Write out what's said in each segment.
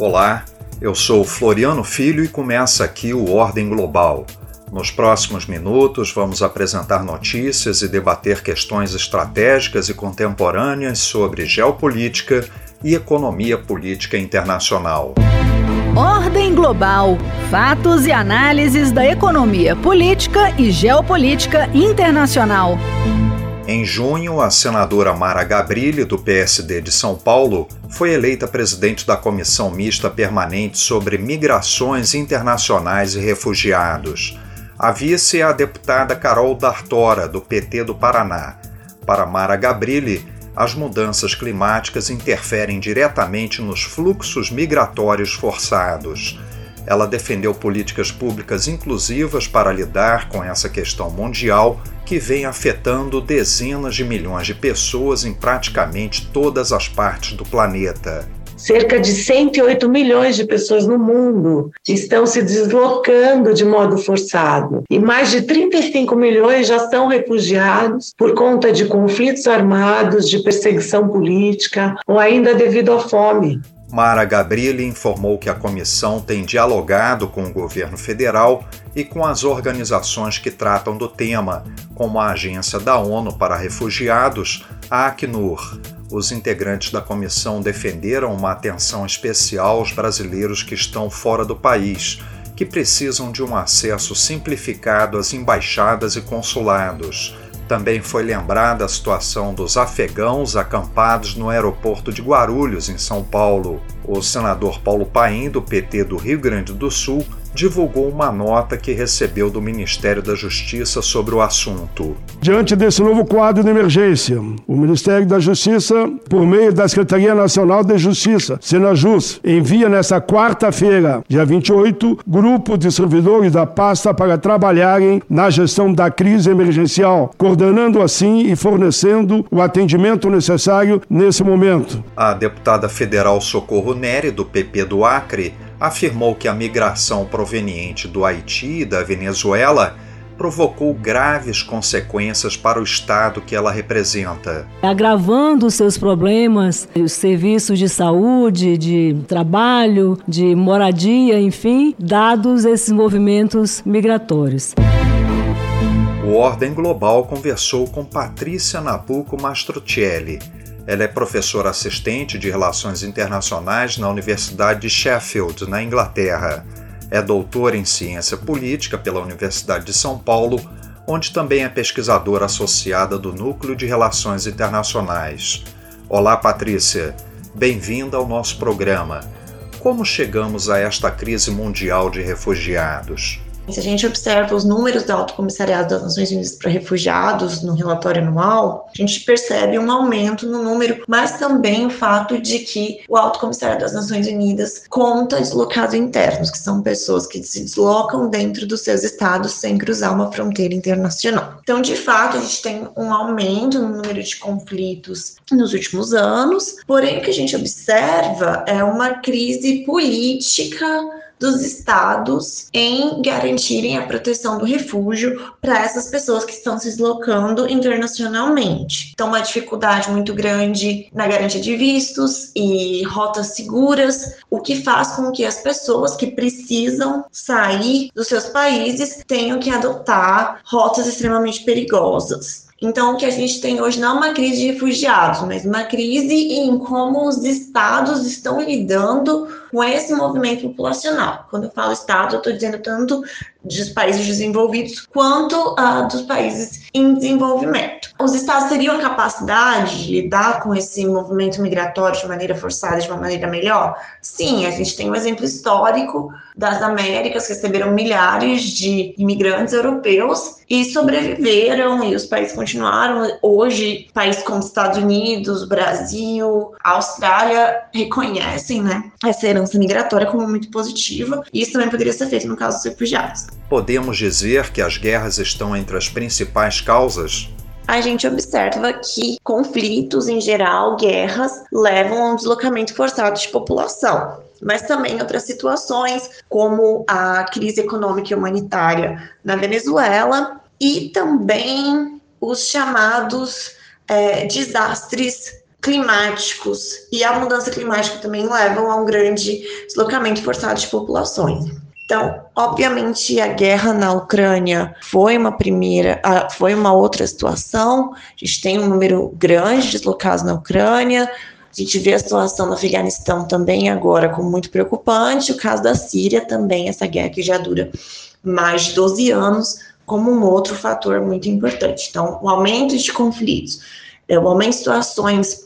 Olá, eu sou Floriano Filho e começa aqui o Ordem Global. Nos próximos minutos, vamos apresentar notícias e debater questões estratégicas e contemporâneas sobre geopolítica e economia política internacional. Ordem Global Fatos e análises da economia política e geopolítica internacional. Em junho, a senadora Mara Gabrilli, do PSD de São Paulo, foi eleita presidente da Comissão Mista Permanente sobre Migrações Internacionais e Refugiados. A vice é a deputada Carol D'Artora, do PT do Paraná. Para Mara Gabrilli, as mudanças climáticas interferem diretamente nos fluxos migratórios forçados. Ela defendeu políticas públicas inclusivas para lidar com essa questão mundial que vem afetando dezenas de milhões de pessoas em praticamente todas as partes do planeta. Cerca de 108 milhões de pessoas no mundo estão se deslocando de modo forçado e mais de 35 milhões já são refugiados por conta de conflitos armados, de perseguição política ou ainda devido à fome. Mara Gabrilli informou que a comissão tem dialogado com o governo federal e com as organizações que tratam do tema, como a Agência da ONU para Refugiados, a Acnur. Os integrantes da comissão defenderam uma atenção especial aos brasileiros que estão fora do país, que precisam de um acesso simplificado às embaixadas e consulados também foi lembrada a situação dos afegãos acampados no aeroporto de Guarulhos, em São Paulo. O senador Paulo Paim, do PT do Rio Grande do Sul, divulgou uma nota que recebeu do Ministério da Justiça sobre o assunto. Diante desse novo quadro de emergência, o Ministério da Justiça, por meio da Secretaria Nacional de Justiça, Senajus, envia nesta quarta-feira, dia 28, grupo de servidores da pasta para trabalharem na gestão da crise emergencial, coordenando assim e fornecendo o atendimento necessário nesse momento. A deputada federal Socorro Nery, do PP do Acre, afirmou que a migração proveniente do Haiti e da Venezuela provocou graves consequências para o Estado que ela representa. Agravando seus problemas, os serviços de saúde, de trabalho, de moradia, enfim, dados esses movimentos migratórios. O Ordem Global conversou com Patrícia Nabuco Mastrocelli, ela é professora assistente de Relações Internacionais na Universidade de Sheffield, na Inglaterra. É doutora em Ciência Política pela Universidade de São Paulo, onde também é pesquisadora associada do Núcleo de Relações Internacionais. Olá, Patrícia. Bem-vinda ao nosso programa. Como chegamos a esta crise mundial de refugiados? Se a gente observa os números do Alto Comissariado das Nações Unidas para Refugiados no relatório anual, a gente percebe um aumento no número, mas também o fato de que o Alto Comissariado das Nações Unidas conta deslocados internos, que são pessoas que se deslocam dentro dos seus estados sem cruzar uma fronteira internacional. Então, de fato, a gente tem um aumento no número de conflitos nos últimos anos, porém o que a gente observa é uma crise política dos estados em garantirem a proteção do refúgio para essas pessoas que estão se deslocando internacionalmente. Então, uma dificuldade muito grande na garantia de vistos e rotas seguras, o que faz com que as pessoas que precisam sair dos seus países tenham que adotar rotas extremamente perigosas. Então, o que a gente tem hoje não é uma crise de refugiados, mas uma crise em como os estados estão lidando com esse movimento populacional. Quando eu falo Estado, eu estou dizendo tanto dos países desenvolvidos quanto uh, dos países em desenvolvimento. Os Estados teriam a capacidade de lidar com esse movimento migratório de maneira forçada, de uma maneira melhor? Sim, a gente tem um exemplo histórico das Américas, que receberam milhares de imigrantes europeus e sobreviveram, e os países continuaram. Hoje, países como Estados Unidos, Brasil, Austrália reconhecem né, essa herança migratória como muito positiva, e isso também poderia ser feito no caso dos refugiados. Podemos dizer que as guerras estão entre as principais causas? a gente observa que conflitos em geral, guerras, levam a um deslocamento forçado de população. Mas também outras situações, como a crise econômica e humanitária na Venezuela, e também os chamados é, desastres climáticos e a mudança climática também levam a um grande deslocamento forçado de populações. Então, obviamente, a guerra na Ucrânia foi uma primeira, foi uma outra situação. A gente tem um número grande de deslocados na Ucrânia. A gente vê a situação no Afeganistão também agora como muito preocupante. O caso da Síria também, essa guerra que já dura mais de 12 anos, como um outro fator muito importante. Então, o aumento de conflitos, é, o aumento de situações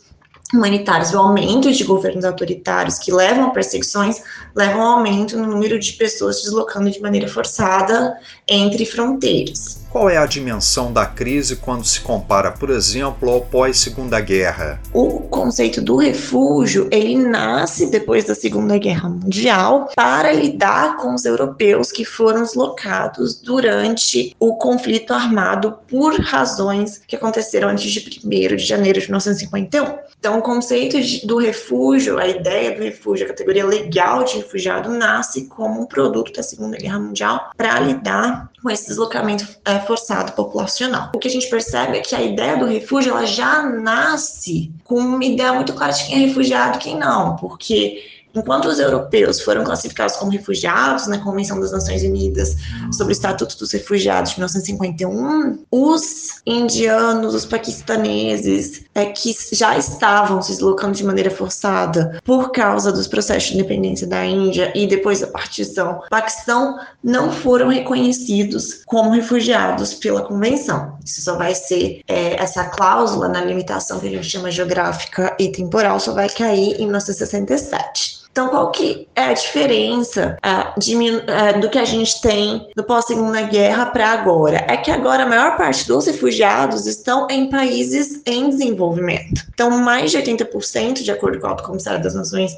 humanitários, o aumento de governos autoritários que levam a perseguições, levam ao aumento no número de pessoas deslocando de maneira forçada entre fronteiras. Qual é a dimensão da crise quando se compara, por exemplo, ao pós-Segunda Guerra? O conceito do refúgio, ele nasce depois da Segunda Guerra Mundial para lidar com os europeus que foram deslocados durante o conflito armado por razões que aconteceram antes de 1 de janeiro de 1951. Então, o conceito de, do refúgio, a ideia do refúgio, a categoria legal de refugiado, nasce como um produto da Segunda Guerra Mundial para lidar com esse deslocamento é, forçado populacional. O que a gente percebe é que a ideia do refúgio ela já nasce com uma ideia muito clara de quem é refugiado e quem não, porque Enquanto os europeus foram classificados como refugiados na Convenção das Nações Unidas sobre o Estatuto dos Refugiados de 1951, os indianos, os paquistaneses, é, que já estavam se deslocando de maneira forçada por causa dos processos de independência da Índia e depois da partição do Paquistão, não foram reconhecidos como refugiados pela Convenção. Isso só vai ser, é, essa cláusula na limitação que a gente chama geográfica e temporal, só vai cair em 1967. Então, qual que é a diferença uh, de, uh, do que a gente tem do pós-segunda guerra para agora? É que agora a maior parte dos refugiados estão em países em desenvolvimento. Então, mais de 80%, de acordo com o Alto Comissário das Nações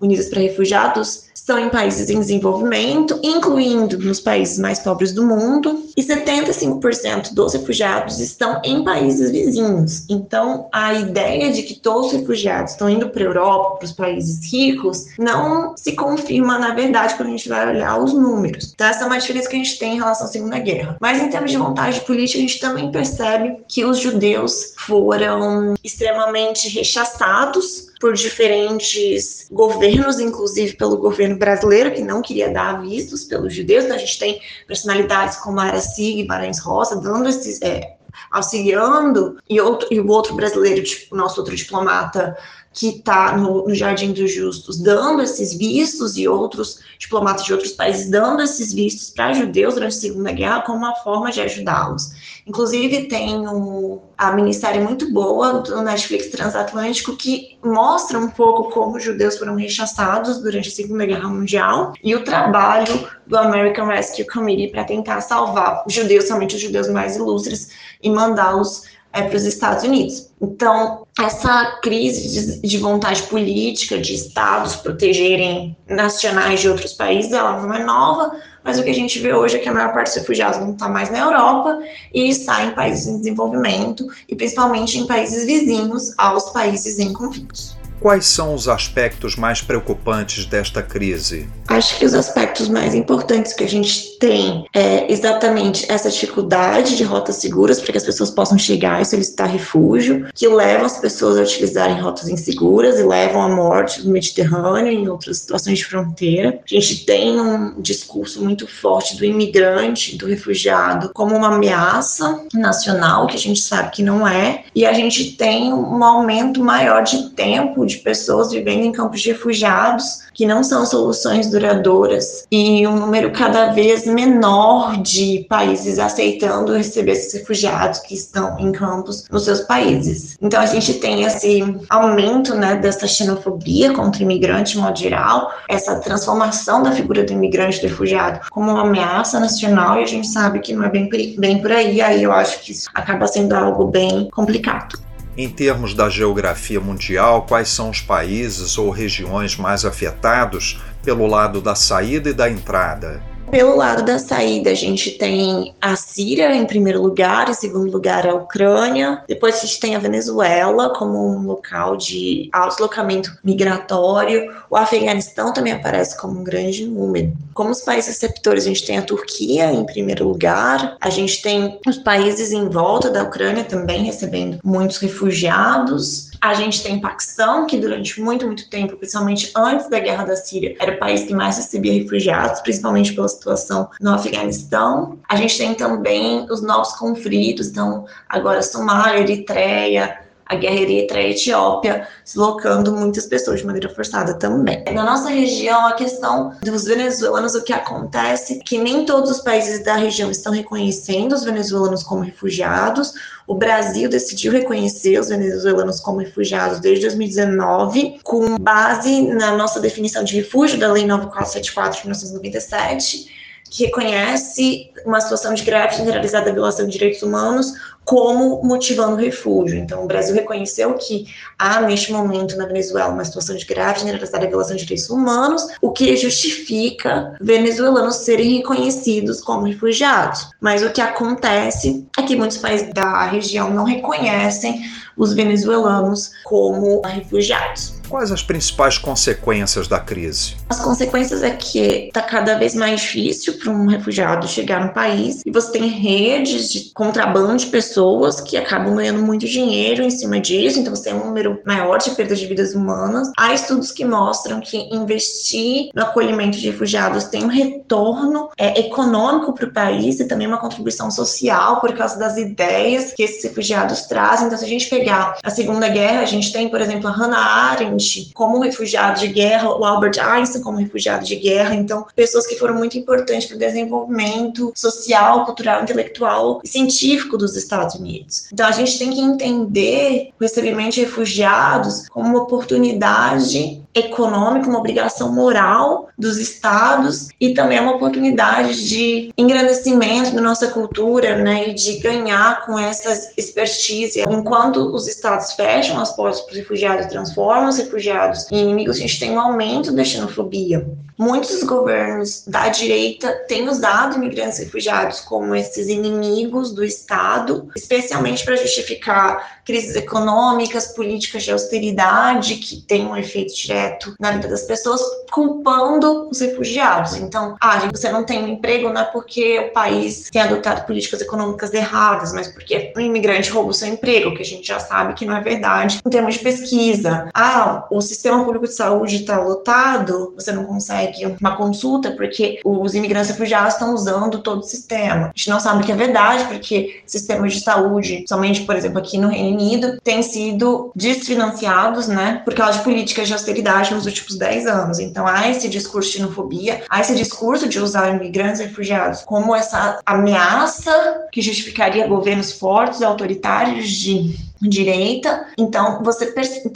Unidas para Refugiados, estão em países em desenvolvimento, incluindo nos países mais pobres do mundo, e 75% dos refugiados estão em países vizinhos. Então, a ideia de que todos os refugiados estão indo para a Europa, para os países ricos, não se confirma na verdade quando a gente vai olhar os números. Então, essa é uma diferença que a gente tem em relação à Segunda Guerra. Mas, em termos de vontade política, a gente também percebe que os judeus foram extremamente rechaçados por diferentes governos, inclusive pelo governo brasileiro, que não queria dar vistos pelos judeus. Então, a gente tem personalidades como Araci e Barães Roça dando esses. É, auxiliando, e, outro, e o outro brasileiro, tipo, nosso outro diplomata, que está no, no, Jardim dos Justos dando esses vistos e outros diplomatas de outros países dando esses vistos para judeus durante a Segunda Guerra como uma forma de ajudá-los. Inclusive, tem um, a minissérie muito boa do Netflix Transatlântico que mostra um pouco como os judeus foram rechaçados durante a Segunda Guerra Mundial e o trabalho do American Rescue Committee para tentar salvar os judeus, somente os judeus mais ilustres, e mandá-los é, para os Estados Unidos. Então, essa crise de, de, vontade política de estados protegerem nacionais de outros países, ela não é nova, mas o que a gente vê hoje é que a maior parte dos refugiados não está mais na Europa e está em países em desenvolvimento e principalmente em países vizinhos aos países em conflitos. Quais são os aspectos mais preocupantes desta crise? Acho que os aspectos mais importantes que a gente tem é exatamente essa dificuldade de rotas seguras para que as pessoas possam chegar e solicitar refúgio, que levam as pessoas a utilizarem rotas inseguras e levam à morte no Mediterrâneo e em outras situações de fronteira. A gente tem um discurso muito forte do imigrante, do refugiado, como uma ameaça nacional, que a gente sabe que não é, e a gente tem um aumento maior de tempo de pessoas vivendo em campos de refugiados, que não são soluções duradouras, e um número cada vez menor de países aceitando receber esses refugiados que estão em campos nos seus países. Então a gente tem esse aumento né, dessa xenofobia contra o imigrante de modo geral, essa transformação da figura do imigrante do refugiado como uma ameaça nacional, e a gente sabe que não é bem, bem por aí, aí eu acho que isso acaba sendo algo bem complicado. Em termos da geografia mundial, quais são os países ou regiões mais afetados pelo lado da saída e da entrada? Pelo lado da saída, a gente tem a Síria em primeiro lugar, em segundo lugar a Ucrânia, depois a gente tem a Venezuela como um local de deslocamento migratório, o Afeganistão também aparece como um grande número. Como os países receptores, a gente tem a Turquia em primeiro lugar, a gente tem os países em volta da Ucrânia também recebendo muitos refugiados, A gente tem Paquistão, que durante muito, muito tempo, principalmente antes da guerra da Síria, era o país que mais recebia refugiados, principalmente pela situação no Afeganistão. A gente tem também os novos conflitos, então agora Somália, Eritreia, a guerra Eritreia e Etiópia, deslocando muitas pessoas de maneira forçada também. Na nossa região, a questão dos venezuelanos, o que acontece é que nem todos os países da região estão reconhecendo os venezuelanos como refugiados. O Brasil decidiu reconhecer os venezuelanos como refugiados desde 2019, com base na nossa definição de refúgio da Lei 9474 de 1997 que reconhece uma situação de grave generalizada violação de direitos humanos como motivando refúgio. Então, o Brasil reconheceu que há, neste momento, na Venezuela, uma situação de grave generalizada violação de direitos humanos, o que justifica venezuelanos serem reconhecidos como refugiados. Mas o que acontece é que muitos países da região não reconhecem os venezuelanos como refugiados. Quais as principais consequências da crise? As consequências é que está cada vez mais difícil para um refugiado chegar no país e você tem redes de contrabando de pessoas que acabam ganhando muito dinheiro em cima disso, então você tem um número maior de perdas de vidas humanas. Há estudos que mostram que investir no acolhimento de refugiados tem um retorno é, econômico para o país e também uma contribuição social por causa das ideias que esses refugiados trazem. Então, se a gente pegar a Segunda Guerra, a gente tem, por exemplo, a Hannah Arendt como refugiado de guerra, o Albert Einstein como refugiado de guerra, então pessoas que foram muito importantes para o desenvolvimento social, cultural, intelectual e científico dos Estados Unidos. Então a gente tem que entender o recebimento de refugiados como uma oportunidade econômica, uma obrigação moral dos estados e também uma oportunidade de engrandecimento da nossa cultura, né, e de ganhar com essa expertise. Enquanto os estados fecham as portas para os refugiados e transformam os refugiados em inimigos, a gente tem um aumento da xenofobia. Muitos governos da direita têm usado imigrantes e refugiados como esses inimigos do Estado, especialmente para justificar crises econômicas, políticas de austeridade que têm um efeito direto na vida das pessoas, culpando os refugiados. Então, ah, você não tem um emprego não é porque o país tem adotado políticas econômicas erradas, mas porque o imigrante rouba o seu emprego, que a gente já sabe que não é verdade. Em termos de pesquisa, ah, o sistema público de saúde está lotado, você não consegue consegue uma consulta porque os imigrantes refugiados estão usando todo o sistema. A gente não sabe que é verdade, porque sistemas de saúde, somente, por exemplo, aqui no Reino Unido, têm sido desfinanciados, né, por causa de políticas de austeridade nos últimos 10 anos. Então, há esse discurso de xenofobia, há esse discurso de usar imigrantes e refugiados como essa ameaça que justificaria governos fortes, autoritários de direita. Então, você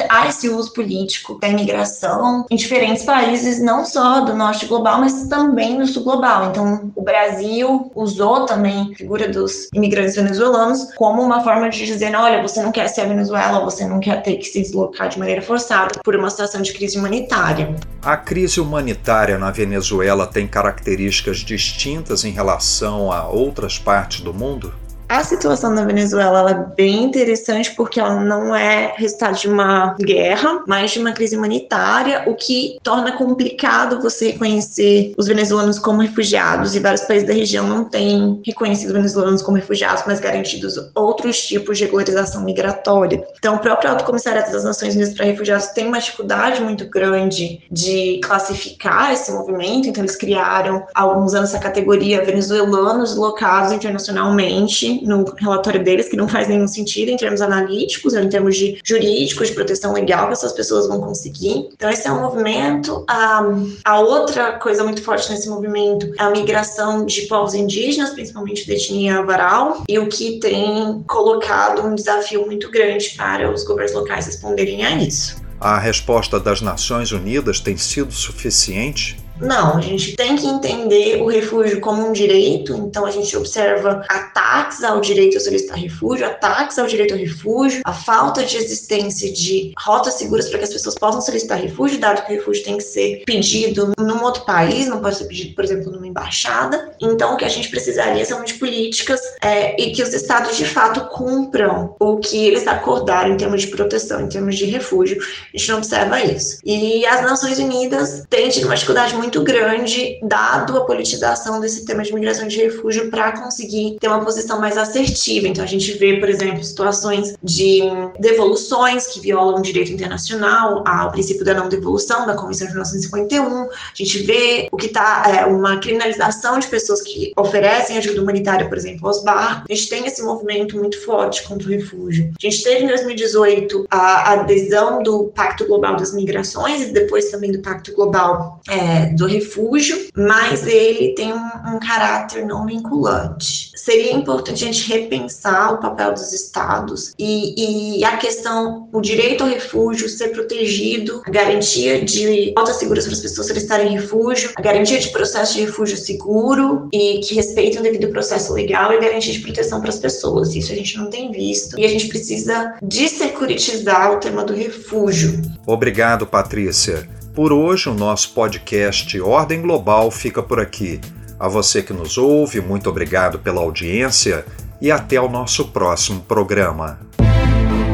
há esse uso político da imigração em diferentes países, não só do norte global, mas também do sul global. Então, o Brasil usou também a figura dos imigrantes venezuelanos como uma forma de dizer: olha, você não quer ser a Venezuela, você não quer ter que se deslocar de maneira forçada por uma situação de crise humanitária. A crise humanitária na Venezuela tem características distintas em relação a outras partes do mundo? A situação na Venezuela é bem interessante porque ela não é resultado de uma guerra, mas de uma crise humanitária, o que torna complicado você reconhecer os venezuelanos como refugiados. E vários países da região não têm reconhecido os venezuelanos como refugiados, mas garantidos outros tipos de regularização migratória. Então, o próprio Alto Comissariado das Nações Unidas para Refugiados tem uma dificuldade muito grande de classificar esse movimento, então eles criaram há alguns anos essa categoria venezuelanos locados internacionalmente no relatório deles, que não faz nenhum sentido em termos analíticos, em termos de jurídicos, de proteção legal que essas pessoas vão conseguir. Então, esse é um movimento. A, a outra coisa muito forte nesse movimento é a migração de povos indígenas, principalmente da etnia varal, e o que tem colocado um desafio muito grande para os governos locais responderem a isso. A resposta das Nações Unidas tem sido suficiente não, a gente tem que entender o refúgio como um direito, então a gente observa ataques ao direito a solicitar refúgio, ataques ao direito ao refúgio, a falta de existência de rotas seguras para que as pessoas possam solicitar refúgio, dado que o refúgio tem que ser pedido num outro país, não pode ser pedido, por exemplo, numa embaixada. Então, o que a gente precisaria são de políticas é, e que os estados de fato cumpram o que eles acordaram em termos de proteção, em termos de refúgio. A gente não observa isso. E as Nações Unidas têm tido uma dificuldade muito muito grande, dado a politização desse tema de migração de refúgio, para conseguir ter uma posição mais assertiva. Então, a gente vê, por exemplo, situações de devoluções que violam o direito internacional, ao princípio da não devolução da Convenção de 1951. A gente vê o que está é, uma criminalização de pessoas que oferecem ajuda humanitária, por exemplo, aos barcos. A gente tem esse movimento muito forte contra o refúgio. A gente teve em 2018 a adesão do Pacto Global das Migrações e depois também do Pacto Global é, do Refúgio, mas ele tem um, um caráter não vinculante. Seria importante a gente repensar o papel dos estados e, e a questão, o direito ao refúgio ser protegido, a garantia de altas seguras para as pessoas solicitarem refúgio, a garantia de processo de refúgio seguro e que respeitem o devido processo legal e a garantia de proteção para as pessoas. Isso a gente não tem visto e a gente precisa dessecuritizar o tema do refúgio. Obrigado, Patrícia. Por hoje, o nosso podcast Ordem Global fica por aqui. A você que nos ouve, muito obrigado pela audiência e até o nosso próximo programa.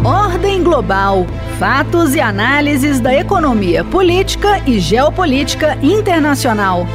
Ordem Global Fatos e análises da economia política e geopolítica internacional.